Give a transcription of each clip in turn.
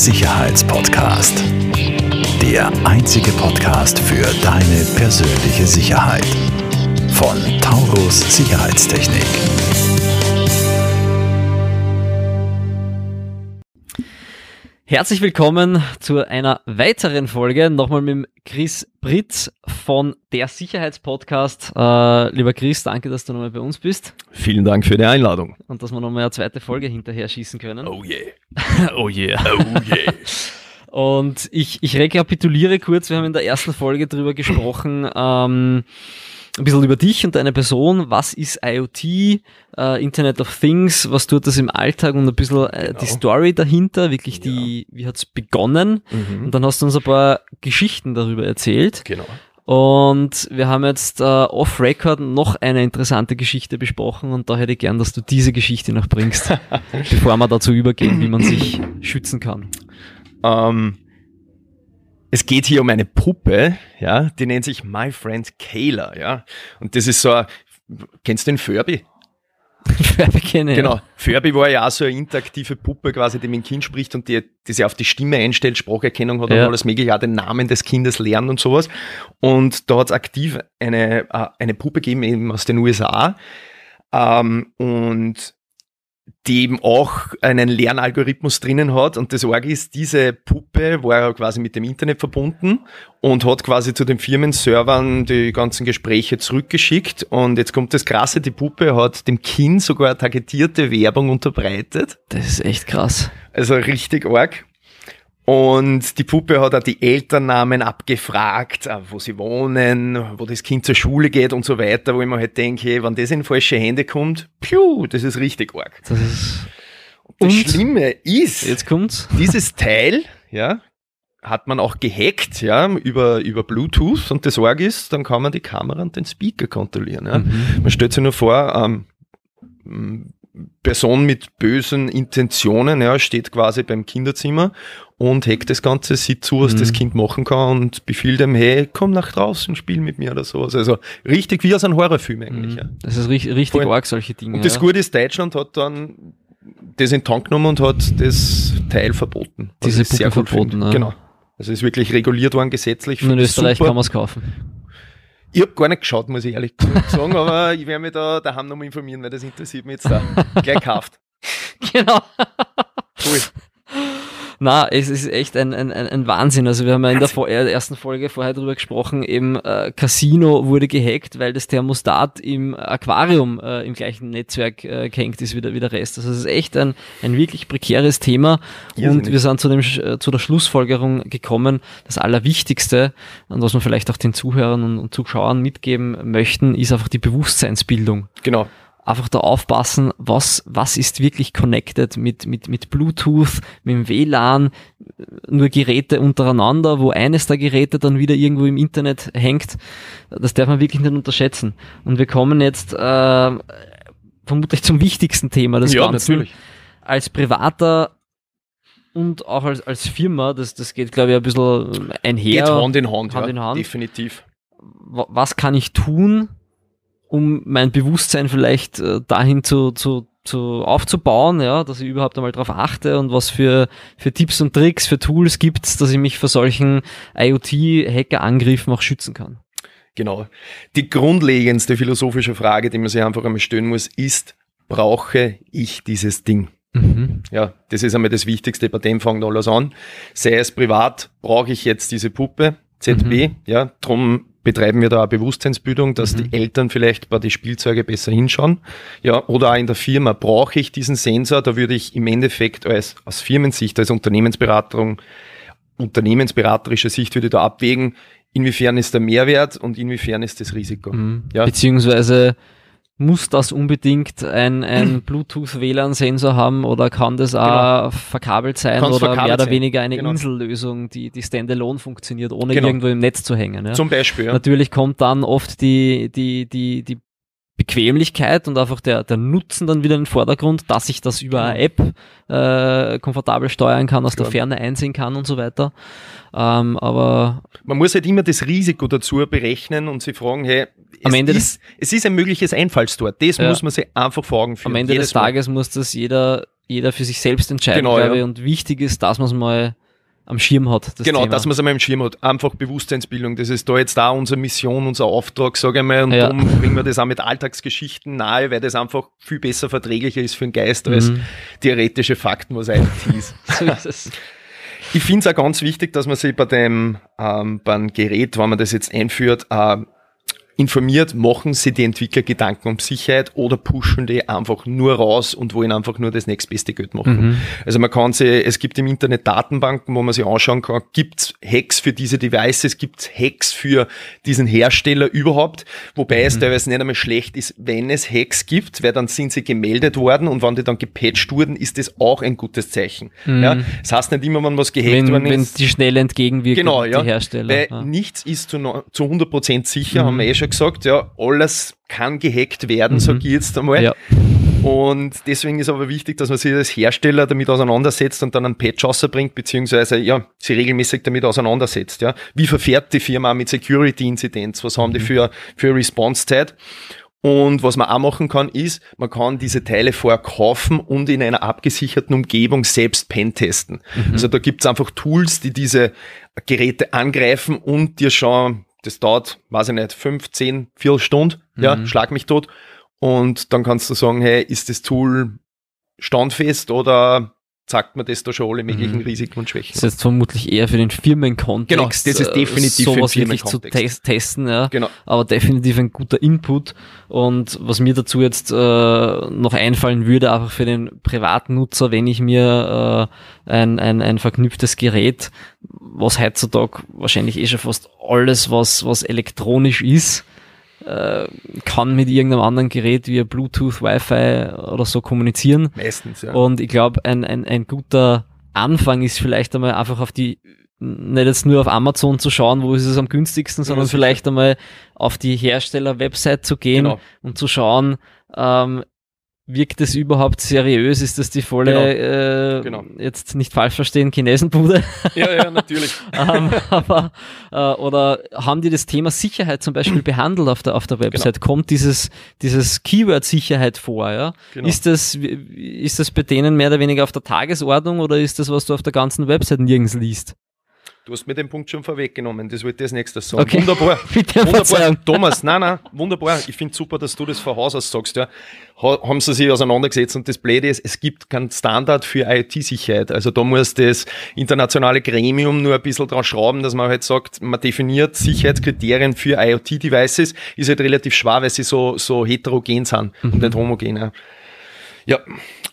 Sicherheitspodcast. Der einzige Podcast für deine persönliche Sicherheit. Von Taurus Sicherheitstechnik. Herzlich willkommen zu einer weiteren Folge, nochmal mit Chris Britz von der Sicherheitspodcast. Äh, lieber Chris, danke, dass du nochmal bei uns bist. Vielen Dank für die Einladung. Und dass wir nochmal eine zweite Folge hinterher schießen können. Oh yeah. oh yeah. Oh yeah. Und ich, ich rekapituliere kurz, wir haben in der ersten Folge drüber gesprochen, ähm, ein bisschen über dich und deine Person. Was ist IoT, äh, Internet of Things, was tut das im Alltag und ein bisschen äh, Genau. die Story dahinter, wirklich die, wie hat's begonnen? Mhm. Und dann hast du uns ein paar Geschichten darüber erzählt. Genau. Und wir haben jetzt äh, off-Record noch eine interessante Geschichte besprochen und da hätte ich gern, dass du diese Geschichte noch bringst, bevor wir dazu übergehen, wie man sich schützen kann. Ähm, es geht hier um eine Puppe, ja, die nennt sich My Friend Kayla, ja. Und das ist so, ein- kennst du den Furby? Werbekenne, Genau. Furby war ja auch so eine interaktive Puppe quasi, die mit dem Kind spricht und die, die sich auf die Stimme einstellt, Spracherkennung hat Ja. und alles mögliche, auch den Namen des Kindes lernen und sowas. Und da hat es aktiv eine, äh, eine Puppe gegeben, eben aus den USA. Ähm, und die eben auch einen Lernalgorithmus drinnen hat. Und das Org ist, diese Puppe war quasi mit dem Internet verbunden und hat quasi zu den Firmenservern die ganzen Gespräche zurückgeschickt. Und jetzt kommt das Krasse, die Puppe hat dem Kind sogar targetierte Werbung unterbreitet. Das ist echt krass. Also richtig arg. Und die Puppe hat auch die Elternnamen abgefragt, äh, wo sie wohnen, wo das Kind zur Schule geht und so weiter, wo ich mir halt denke, hey, wenn das in falsche Hände kommt, piu, das ist richtig arg. Das ist, Das Und? Schlimme ist, jetzt kommt's. dieses Teil, ja, hat man auch gehackt, ja, über, über Bluetooth und das Org ist, dann kann man die Kamera und den Speaker kontrollieren, ja. Mhm. Man stellt sich nur vor, ähm, Person mit bösen Intentionen, ja, steht quasi beim Kinderzimmer und hackt das Ganze, sieht zu, was Mhm. das Kind machen kann und befiehlt ihm, hey, komm nach draußen, spiel mit mir oder sowas. Also richtig wie aus einem Horrorfilm eigentlich, ja. Das ist richtig, richtig arg, solche Dinge. Und das ja. Gute ist, Deutschland hat dann das in Tank genommen und hat das Teil verboten. Diese ich sehr verboten, ja. Genau. Also ist wirklich reguliert worden gesetzlich. Und in Österreich super. kann man es kaufen. Ich habe gar nicht geschaut, muss ich ehrlich sagen, aber ich werde mich da daheim nochmal informieren, weil das interessiert mich jetzt da. Gleich gekauft. Genau. Cool. Na, es ist echt ein, ein, ein Wahnsinn. Also wir haben ja in der vor äh, ersten Folge vorher drüber gesprochen, eben äh, Casino wurde gehackt, weil das Thermostat im Aquarium äh, im gleichen Netzwerk äh, gehängt ist wie der, wie der Rest. Also es ist echt ein, ein wirklich prekäres Thema. Und Irrsinnig. wir sind zu, dem, äh, zu der Schlussfolgerung gekommen, das Allerwichtigste, und was wir vielleicht auch den Zuhörern und, und Zuschauern mitgeben möchten, ist einfach die Bewusstseinsbildung Genau. Einfach da aufpassen, was, was ist wirklich connected mit, mit, mit Bluetooth, mit dem WLAN, nur Geräte untereinander, wo eines der Geräte dann wieder irgendwo im Internet hängt. Das darf man wirklich nicht unterschätzen. Und wir kommen jetzt äh, vermutlich zum wichtigsten Thema des ja, Ganzen. natürlich. Als Privater und auch als, als Firma, das, das geht glaube ich ein bisschen einher. Geht Hand in Hand, Hand ja, in Hand. definitiv. wa- was kann ich tun, um mein Bewusstsein vielleicht äh, dahin zu, zu, zu aufzubauen, ja, dass ich überhaupt einmal darauf achte und was für, für Tipps und Tricks, für Tools gibt's, dass ich mich vor solchen IoT-Hacker-Angriffen auch schützen kann. Genau. Die grundlegendste philosophische Frage, die man sich einfach einmal stellen muss, ist, brauche ich dieses Ding? Mhm. Ja, das ist einmal das Wichtigste, bei dem fängt alles an. Sei es privat, brauche ich jetzt diese Puppe, ZB, ja, drum betreiben wir da Bewusstseinsbildung, dass die Eltern vielleicht bei die Spielzeuge besser hinschauen. Ja, oder auch in der Firma brauche ich diesen Sensor, da würde ich im Endeffekt als, aus Firmensicht, als Unternehmensberatung, unternehmensberaterische Sicht würde ich da abwägen, inwiefern ist der Mehrwert und inwiefern ist das Risiko. Mhm. Ja. Beziehungsweise muss das unbedingt ein, ein Bluetooth-WLAN-Sensor haben oder kann das auch verkabelt sein Kann's oder verkabelt mehr oder sein. weniger eine Genau. Insellösung, die, die standalone funktioniert, ohne Genau. irgendwo im Netz zu hängen. Ja? Zum Beispiel, ja. Natürlich kommt dann oft die, die, die, die Bequemlichkeit und einfach der, der Nutzen dann wieder in den Vordergrund, dass ich das über eine App äh, komfortabel steuern kann, aus der Klar. Ferne einsehen kann und so weiter. Ähm, aber Man muss halt immer das Risiko dazu berechnen und sich fragen, hey, Am es, Ende ist, es ist ein mögliches Einfallstor. Das Ja. muss man sich einfach vor Augen führen. am Ende des Jedes Mal. Tages muss das jeder jeder für sich selbst entscheiden, Genau, glaube ja. ich, und wichtig ist, dass man es mal am Schirm hat. Genau, Thema. dass man es einmal im Schirm hat. Einfach Bewusstseinsbildung. Das ist da jetzt da unsere Mission, unser Auftrag, sage ich mal. Und Ja. darum bringen wir das auch mit Alltagsgeschichten nahe, weil das einfach viel besser verträglicher ist für den Geist als Mhm. theoretische Fakten, was IT ist. so ist es. Ich finde es auch ganz wichtig, dass man sich bei dem ähm, beim Gerät, wenn man das jetzt einführt, äh, informiert, machen sie die Entwickler Gedanken um Sicherheit oder pushen die einfach nur raus und wollen einfach nur das nächstbeste Geld machen. Mhm. Also man kann sie, es gibt im Internet Datenbanken, wo man sich anschauen kann, gibt's Hacks für diese Devices, gibt's Hacks für diesen Hersteller überhaupt, wobei es teilweise nicht einmal schlecht ist, wenn es Hacks gibt, weil dann sind sie gemeldet worden und wenn die dann gepatcht wurden, ist das auch ein gutes Zeichen. Ja, das heißt nicht immer, wenn was gehackt Wenn, worden wenn ist. die schnell entgegenwirken, Genau, die ja. Hersteller. Weil ja. nichts ist zu, zu 100% sicher, haben wir eh schon gesagt. Ja, alles kann gehackt werden, sag ich jetzt einmal. Mhm. Ja. Und deswegen ist aber wichtig, dass man sich als Hersteller damit auseinandersetzt und dann einen Patch rausbringt, beziehungsweise ja, sie regelmäßig damit auseinandersetzt. Ja. Wie verfährt die Firma mit Security-Inzidenz? Was haben die für, für Response-Zeit? Und was man auch machen kann, ist, man kann diese Teile vorher kaufen und in einer abgesicherten Umgebung selbst pentesten. Also da gibt's einfach Tools, die diese Geräte angreifen und dir schon, das dauert, weiß ich nicht, fünf, zehn, vier Stunden, ja, schlag mich tot. Und dann kannst du sagen, hey, ist das Tool standfest oder zeigt mir das da schon alle möglichen Mhm. Risiken und Schwächen? Das ist jetzt vermutlich eher für den Firmenkontext. Genau, das ist äh, definitiv für den sowas wirklich zu tes testen, ja. Genau. Aber definitiv ein guter Input. Und was mir dazu jetzt äh, noch einfallen würde, einfach für den Privatnutzer, wenn ich mir äh, ein, ein, ein verknüpftes Gerät, was heutzutage wahrscheinlich eh schon fast alles, was, was elektronisch ist, äh, kann mit irgendeinem anderen Gerät via Bluetooth, Wi-Fi oder so kommunizieren. Meistens, ja. Und ich glaube, ein, ein, ein guter Anfang ist vielleicht einmal einfach auf die, nicht jetzt nur auf Amazon zu schauen, wo ist es am günstigsten, sondern sicher. vielleicht einmal auf die Hersteller-Website zu gehen Genau. und zu schauen, ähm, wirkt es überhaupt seriös? Ist das die volle, äh, Genau. jetzt nicht falsch verstehen, Chinesenbude? ja, ja, natürlich. ähm, aber, äh, oder haben die das Thema Sicherheit zum Beispiel behandelt auf der, auf der Website? Kommt dieses, dieses Keyword Sicherheit vor? Ja? Genau. Ist, das, ist das bei denen mehr oder weniger auf der Tagesordnung oder ist das, was du auf der ganzen Website nirgends liest? Du hast mir den Punkt schon vorweggenommen, das wollte ich als nächstes sagen. Okay. Wunderbar. Bitte Wunderbar. Verzeihung. Thomas, nein, nein, wunderbar. Ich finde super, dass du das von Haus aus sagst. Ja. Ha- Haben sie sich auseinandergesetzt und das Blöde ist, es gibt keinen Standard für IoT-Sicherheit. Also da muss das internationale Gremium nur ein bisschen dran schrauben, dass man halt sagt, man definiert Sicherheitskriterien für IoT-Devices, ist halt relativ schwer, weil sie so, so heterogen sind und nicht homogen. Ja. ja,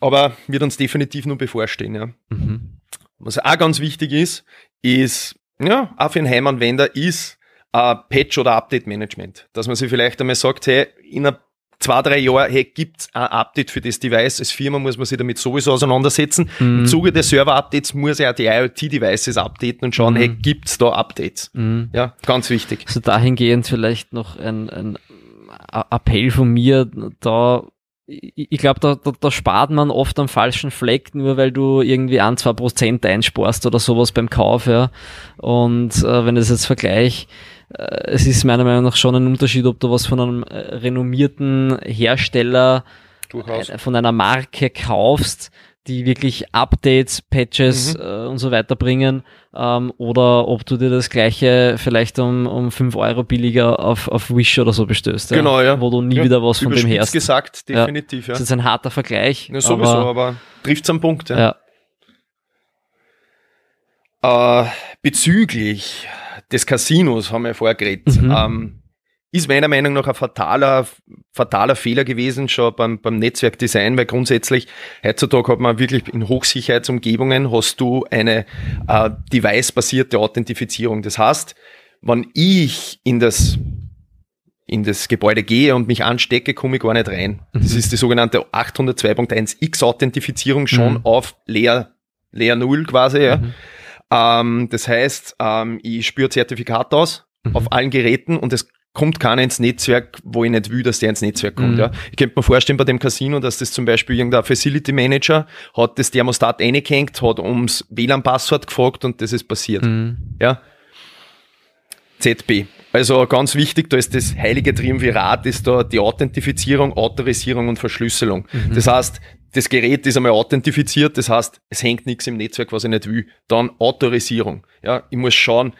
aber wird uns definitiv nur bevorstehen. Ja. Mhm. Was auch ganz wichtig ist, ist, ja, auch für einen Heimanwender ist äh, Patch- oder Update-Management. Dass man sich vielleicht einmal sagt, hey, in ein, zwei, drei Jahren, hey, gibt's ein Update für das Device? Als Firma muss man sich damit sowieso auseinandersetzen. Mhm. Im Zuge der Server-Updates muss ja auch die IoT-Devices updaten und schauen, Mhm. hey, gibt's da Updates? Mhm. Ja, ganz wichtig. Also dahingehend vielleicht noch ein, ein Appell von mir, da ich glaube, da, da, da spart man oft am falschen Fleck, nur weil du irgendwie ein, zwei Prozent einsparst oder sowas beim Kauf, ja. Und äh, wenn ich das jetzt vergleich, äh, es ist meiner Meinung nach schon ein Unterschied, ob du was von einem äh, renommierten Hersteller Durchaus. von einer Marke kaufst, die wirklich Updates, Patches Mhm. äh, und so weiter bringen, ähm, oder ob du dir das gleiche vielleicht um, um 5 Euro billiger auf, auf Wish oder so bestößt. Genau, ja. Wo du nie Ja, wieder was von dem herst. gesagt, Ja. definitiv, ja. Das ist ein harter Vergleich. ja sowieso, aber, aber, trifft's am Punkt, ja. ja. Äh, bezüglich des Casinos haben wir ja vorher geredet. Mhm. Ähm, ist meiner Meinung nach ein fataler, fataler Fehler gewesen, schon beim, beim Netzwerkdesign, weil grundsätzlich heutzutage hat man wirklich in Hochsicherheitsumgebungen hast du eine äh, device-basierte Authentifizierung. Das heißt, wenn ich in das in das Gebäude gehe und mich anstecke, komme ich gar nicht rein. Das Mhm. ist die sogenannte 802.1 X-Authentifizierung schon Mhm. auf leer, leer Null quasi. Ja. Mhm. Ähm, das heißt, ähm, ich spüre Zertifikat aus Mhm. auf allen Geräten und es kommt keiner ins Netzwerk, wo ich nicht will, dass der ins Netzwerk kommt. Mhm. Ja. Ich könnte mir vorstellen bei dem Casino, dass das zum Beispiel irgendein Facility Manager hat das Thermostat eingehängt, hat ums WLAN-Passwort gefragt und das ist passiert. Mhm. Ja. ZB. Also ganz wichtig, da ist das heilige Triumvirat, ist da die Authentifizierung, Autorisierung und Verschlüsselung. Das heißt, das Gerät ist einmal authentifiziert, das heißt, es hängt nichts im Netzwerk, was ich nicht will. Dann Autorisierung. Ja, ich muss schauen,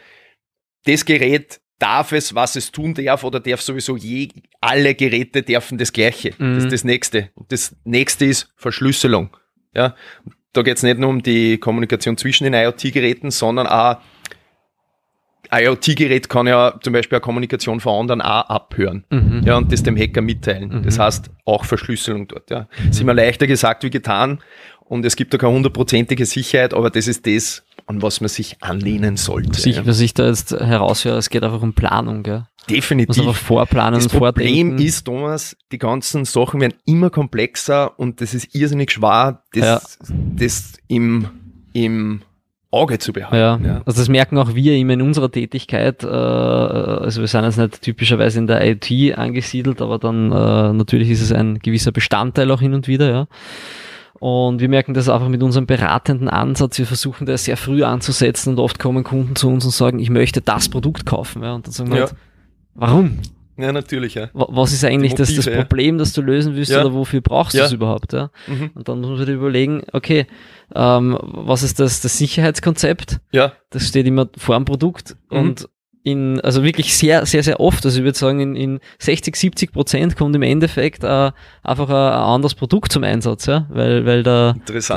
das Gerät darf es, was es tun darf oder darf sowieso je, alle Geräte dürfen das Gleiche. Mhm. Das ist das Nächste. Und das Nächste ist Verschlüsselung. Ja, da geht es nicht nur um die Kommunikation zwischen den IoT-Geräten, sondern auch IoT-Gerät kann ja zum Beispiel eine Kommunikation von anderen auch abhören mhm. ja, und das dem Hacker mitteilen. Mhm. Das heißt auch Verschlüsselung dort. Ja. Mhm. Ist immer leichter gesagt wie getan und es gibt da keine hundertprozentige Sicherheit, aber das ist das, an was man sich anlehnen sollte. Was ich, was ich da jetzt heraushöre, es geht einfach um Planung. Gell? Definitiv. Man vorplanen das Problem vordenken. ist, Thomas, die ganzen Sachen werden immer komplexer und das ist irrsinnig schwer, das, ja. das im, im Auge zu behalten. Ja. ja. Also das merken auch wir immer in unserer Tätigkeit. Äh, also wir sind jetzt nicht typischerweise in der IT angesiedelt, aber dann äh, natürlich ist es ein gewisser Bestandteil auch hin und wieder, ja. Und wir merken das einfach mit unserem beratenden Ansatz. Wir versuchen das sehr früh anzusetzen und oft kommen Kunden zu uns und sagen, ich möchte das Produkt kaufen. Ja. Und dann sagen wir ja. halt, warum? Ja, natürlich, ja. Was ist eigentlich Motive, das, das Problem, das du lösen willst ja. oder wofür brauchst du es überhaupt? Ja? Mhm. Und dann muss man dir überlegen, okay, ähm, was ist das, das Sicherheitskonzept? Ja. Das steht immer vor dem Produkt mhm. und in, also wirklich sehr, sehr, sehr oft, also ich würde sagen, in, in 60, 70 Prozent kommt im Endeffekt äh, einfach ein, ein, anderes Produkt zum Einsatz, ja, weil, weil da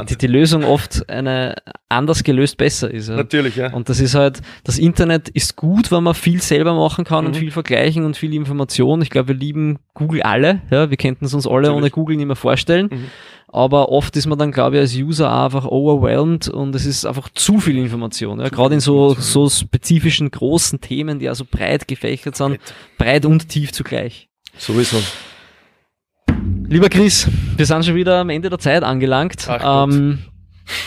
die, die, Lösung oft eine anders gelöst besser ist. Ja. Natürlich, ja. Und das ist halt, das Internet ist gut, wenn man viel selber machen kann mhm. und viel vergleichen und viel Information. Ich glaube, wir lieben Google alle, ja, wir könnten es uns alle Natürlich. ohne Google nicht mehr vorstellen. Mhm aber oft ist man dann, glaube ich, als User einfach overwhelmed und es ist einfach zu viel Information. Ja? Gerade in so, so spezifischen großen Themen, die also breit gefächert sind, breit, breit und tief zugleich. Sowieso. Lieber Chris, wir sind schon wieder am Ende der Zeit angelangt. Ähm,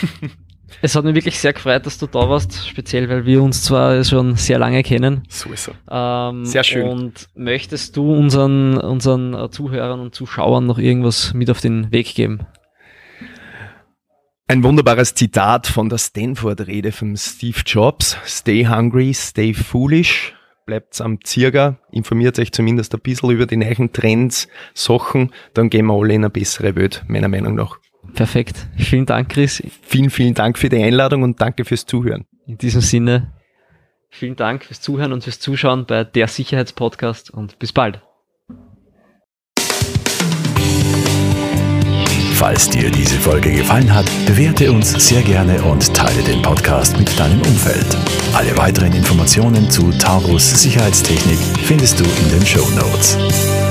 es hat mich wirklich sehr gefreut, dass du da warst, speziell weil wir uns zwar schon sehr lange kennen. So ist Ähm, sehr schön. Und möchtest du unseren, unseren Zuhörern und Zuschauern noch irgendwas mit auf den Weg geben? Ein wunderbares Zitat von der Stanford-Rede von Steve Jobs. Stay hungry, stay foolish. Bleibt am Zirger, informiert euch zumindest ein bisschen über die neuen Trends, Sachen, dann gehen wir alle in eine bessere Welt, meiner Meinung nach. Perfekt. Vielen Dank, Chris. Vielen, vielen Dank für die Einladung und danke fürs Zuhören. In diesem Sinne, vielen Dank fürs Zuhören und fürs Zuschauen bei der Sicherheitspodcast und bis bald. Falls dir diese Folge gefallen hat, bewerte uns sehr gerne und teile den Podcast mit deinem Umfeld. Alle weiteren Informationen zu Taurus Sicherheitstechnik findest du in den Show Notes.